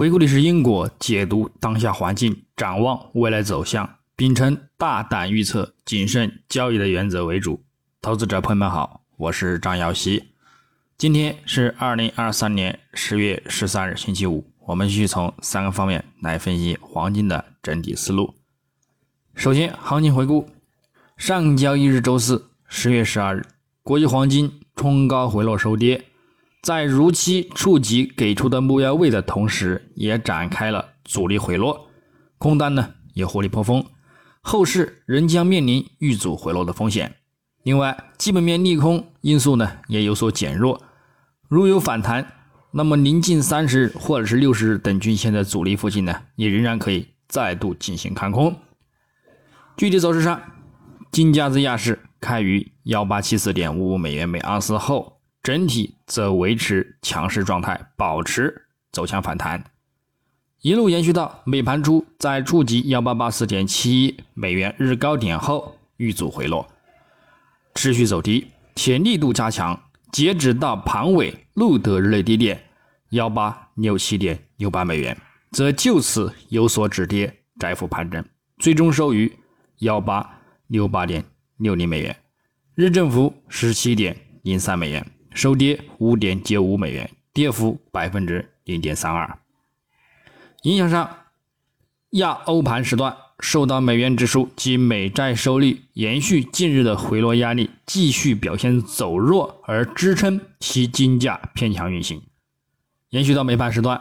回顾历史因果，解读当下环境，展望未来走向，秉承大胆预测、谨慎交易的原则为主。投资者朋友们好，我是张瑶西。今天是二零二三年十月十三日，星期五。我们继续从三个方面来分析黄金的整体思路。首先，行情回顾：上交易日周四，十月十二日，国际黄金冲高回落收跌。在如期触及给出的目标位的同时，也展开了阻力回落，空单呢也获利颇丰，后市仍将面临遇阻回落的风险。另外，基本面利空因素呢也有所减弱，如有反弹，那么临近三十日或者是六十日等均线的阻力附近呢，也仍然可以再度进行看空。具体走势上，金价自亚市开于幺八七四点五五美元每盎司后。整体则维持强势状态，保持走强反弹，一路延续到美盘初，在触及幺八八四点七一美元日高点后遇阻回落，持续走低，且力度加强。截止到盘尾录得日内低点幺八六七点六八美元，则就此有所止跌，窄幅盘整，最终收于幺八六八点六零美元，日振幅十七点零三美元。收跌五点九五美元，跌幅百分之零点三二。影响上，亚欧盘时段受到美元指数及美债收益延续近日的回落压力，继续表现走弱而支撑其金价偏强运行。延续到美盘时段，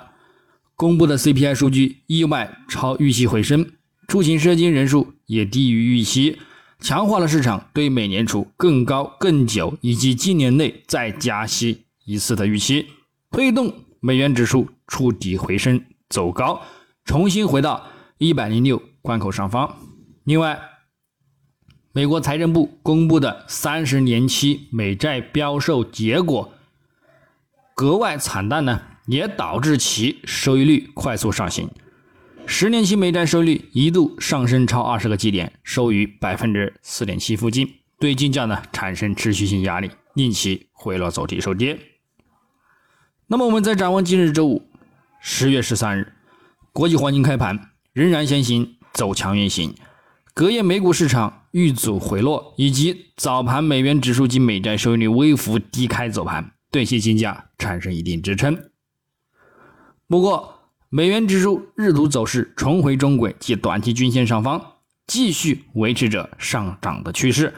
公布的 CPI 数据意外超预期回升，出行涉金人数也低于预期。强化了市场对美联储更高、更久以及今年内再加息一次的预期，推动美元指数触底回升走高，重新回到一百零六关口上方。另外，美国财政部公布的三十年期美债标售结果格外惨淡呢，也导致其收益率快速上行。十年期美债收益率一度上升超二十个基点，收于百分之四点七附近，对金价呢产生持续性压力，令其回落走低收跌。那么我们再展望今日周五，十月十三日，国际黄金开盘仍然先行走强运行，隔夜美股市场遇阻回落，以及早盘美元指数及美债收益率微幅低开走盘，对其金价产生一定支撑。不过，美元指数日图走势重回中轨及短期均线上方，继续维持着上涨的趋势。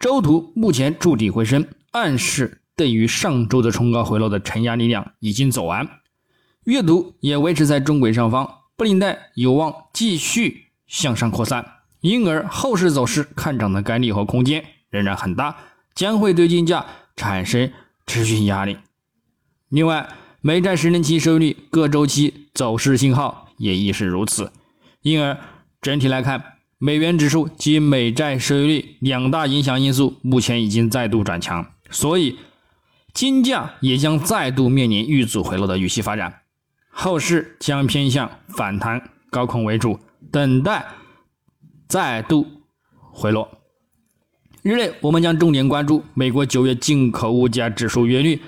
周图目前筑底回升，暗示对于上周的冲高回落的承压力量已经走完。月图也维持在中轨上方，布林带有望继续向上扩散，因而后市走势看涨的概率和空间仍然很大，将会对金价产生持续性压力。另外，美债十年期收益率各周期走势信号也亦是如此，因而整体来看，美元指数及美债收益率两大影响因素目前已经再度转强，所以金价也将再度面临遇阻回落的预期发展，后市将偏向反弹高空为主，等待再度回落。日内我们将重点关注美国九月进口物价指数月率。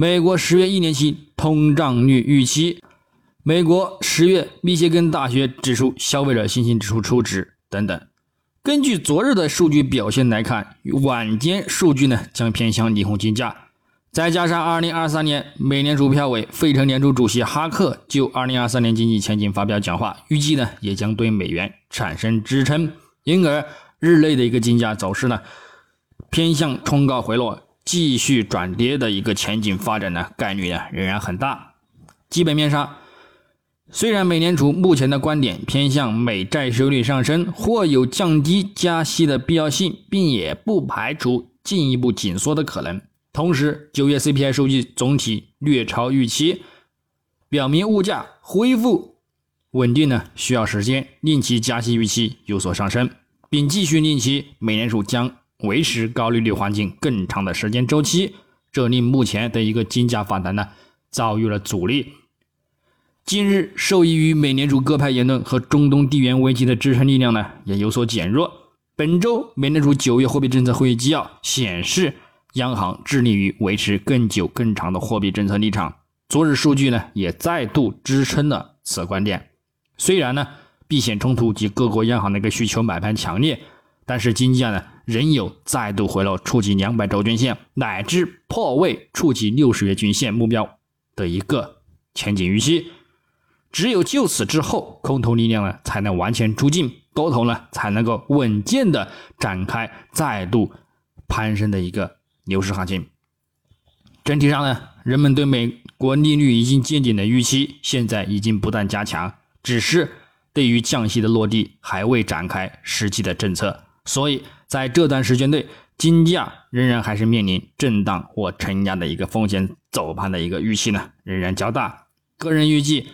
美国十月一年期通胀率预期，美国十月密歇根大学指数消费者信心指数初值等等。根据昨日的数据表现来看，晚间数据呢将偏向利空金价。再加上二零二三年美联储票委、费城联储主席哈克就二零二三年经济前景发表讲话，预计呢也将对美元产生支撑，因而日内的一个金价走势呢偏向冲高回落。继续转跌的一个前景发展呢，概率呢仍然很大。基本面上，虽然美联储目前的观点偏向美债收益率上升或有降低加息的必要性，并也不排除进一步紧缩的可能。同时，九月 CPI 数据总体略超预期，表明物价恢复稳定呢需要时间，令其加息预期有所上升，并继续令其美联储将。维持高利率环境更长的时间周期，这令目前的一个金价反弹呢遭遇了阻力。近日，受益于美联储鸽派言论和中东地缘危机的支撑力量呢也有所减弱。本周，美联储九月货币政策会议纪要显示，央行致力于维持更久更长的货币政策立场，昨日数据呢也再度支撑了此观点。虽然呢避险冲突及各国央行的一个需求买盘强烈，但是金价呢仍有再度回落触及两百周均线乃至破位触及六十月均线目标的一个前景预期。只有就此之后，空头力量呢才能完全出尽，多头呢才能够稳健的展开再度攀升的一个牛市行情。整体上呢，人们对美国利率已经见顶的预期，现在已经不断加强，只是对于降息的落地还未展开实际的政策，所以在这段时间内，金价仍然还是面临震荡或承压的一个风险，走盘的一个预期呢仍然较大。个人预计，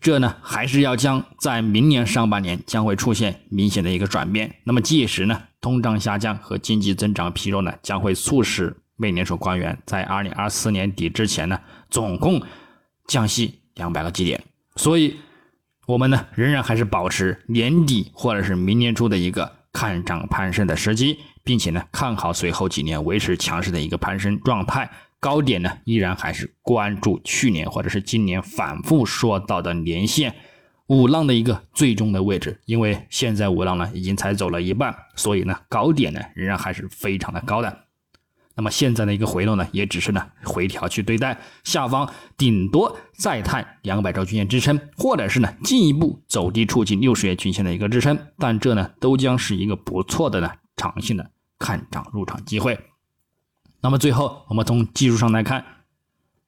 这呢还是要将在明年上半年将会出现明显的一个转变。那么届时呢，通胀下降和经济增长疲弱呢，将会促使。美联储官员在二零二四年底之前呢，总共降息两百个基点，所以我们呢仍然还是保持年底或者是明年初的一个看涨攀升的时机，并且呢看好随后几年维持强势的一个攀升状态。高点呢依然还是关注去年或者是今年反复说到的年限五浪的一个最终的位置，因为现在五浪呢已经才走了一半，所以呢高点呢仍然还是非常的高的。那么现在的一个回落呢，也只是呢回调去对待，下方顶多再探两百周均线支撑，或者是呢进一步走低触及六十月均线的一个支撑，但这呢都将是一个不错的呢长线的看涨入场机会。那么最后我们从技术上来看，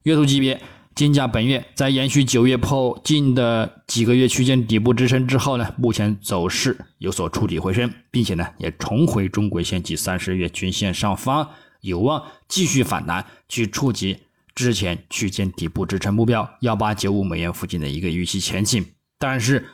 月度级别金价本月在延续九月破近的几个月区间底部支撑之后呢，目前走势有所触底回升，并且呢也重回中轨线及三十月均线上方。有望继续反弹，去触及之前区间底部支撑目标幺八九五美元附近的一个预期前景。但是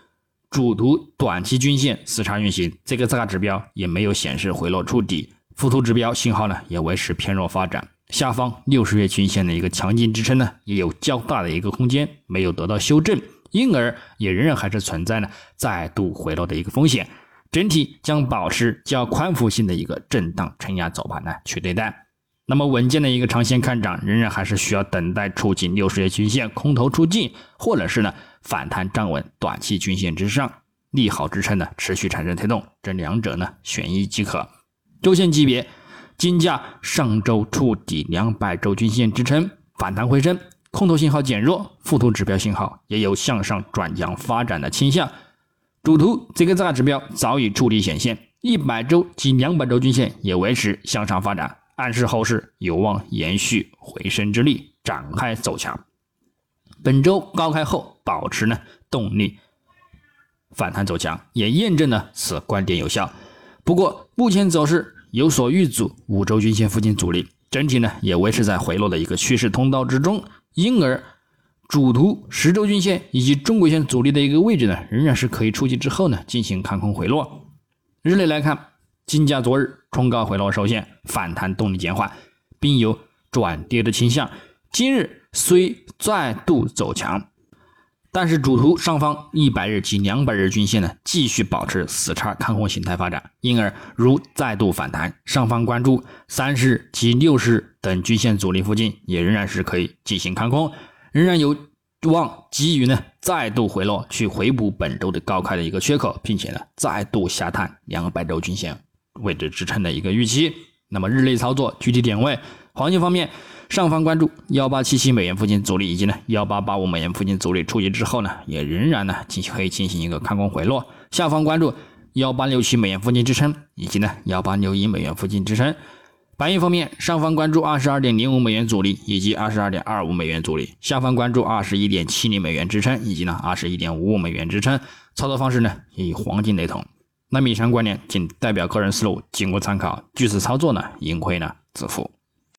主图短期均线死叉运行，这个大指标也没有显示回落触底，附图指标信号呢也维持偏弱发展。下方六十月均线的一个强劲支撑呢也有较大的一个空间没有得到修正，因而也仍然还是存在呢再度回落的一个风险。整体将保持较宽幅性的一个震荡承压走盘呢去对待，那么稳健的一个长线看涨仍然还是需要等待触及六十日均线空头出尽，或者是呢反弹站稳短期均线之上，利好支撑呢持续产生推动，这两者呢选一即可。周线级别，金价上周触底两百周均线支撑反弹回升，空头信号减弱，附图指标信号也有向上转强发展的倾向。主图这个大指标早已触底显现，一百周及两百周均线也维持向上发展，暗示后市有望延续回升之力，展开走强。本周高开后保持呢动力反弹走强，也验证了此观点有效。不过目前走势有所遇阻，五周均线附近阻力，整体呢也维持在回落的一个趋势通道之中，因而。主图十周均线以及中轨线阻力的一个位置呢，仍然是可以触及之后呢进行看空回落。日内来看，金价昨日冲高回落受限，反弹动力减缓，并有转跌的倾向。今日虽再度走强，但是主图上方一百日及两百日均线呢继续保持死叉看空形态发展，因而如再度反弹，上方关注三十日及六十日等均线阻力附近，也仍然是可以进行看空。仍然有望急于呢再度回落，去回补本周的高开的一个缺口，并且呢再度下探两百周均线位置支撑的一个预期。那么日内操作具体点位，黄金方面，上方关注幺八七七美元附近阻力，以及呢幺八八五美元附近阻力触及之后呢，也仍然呢进行可以进行一个看空回落。下方关注幺八六七美元附近支撑，以及呢幺八六一美元附近支撑。白银方面，上方关注二十二点零五美元阻力以及二十二点二五美元阻力，下方关注二十一点七零美元支撑以及呢二十一点五五美元支撑。操作方式呢与黄金雷同。那以上观点仅代表个人思路，仅供参考。据此操作呢，盈亏呢自负。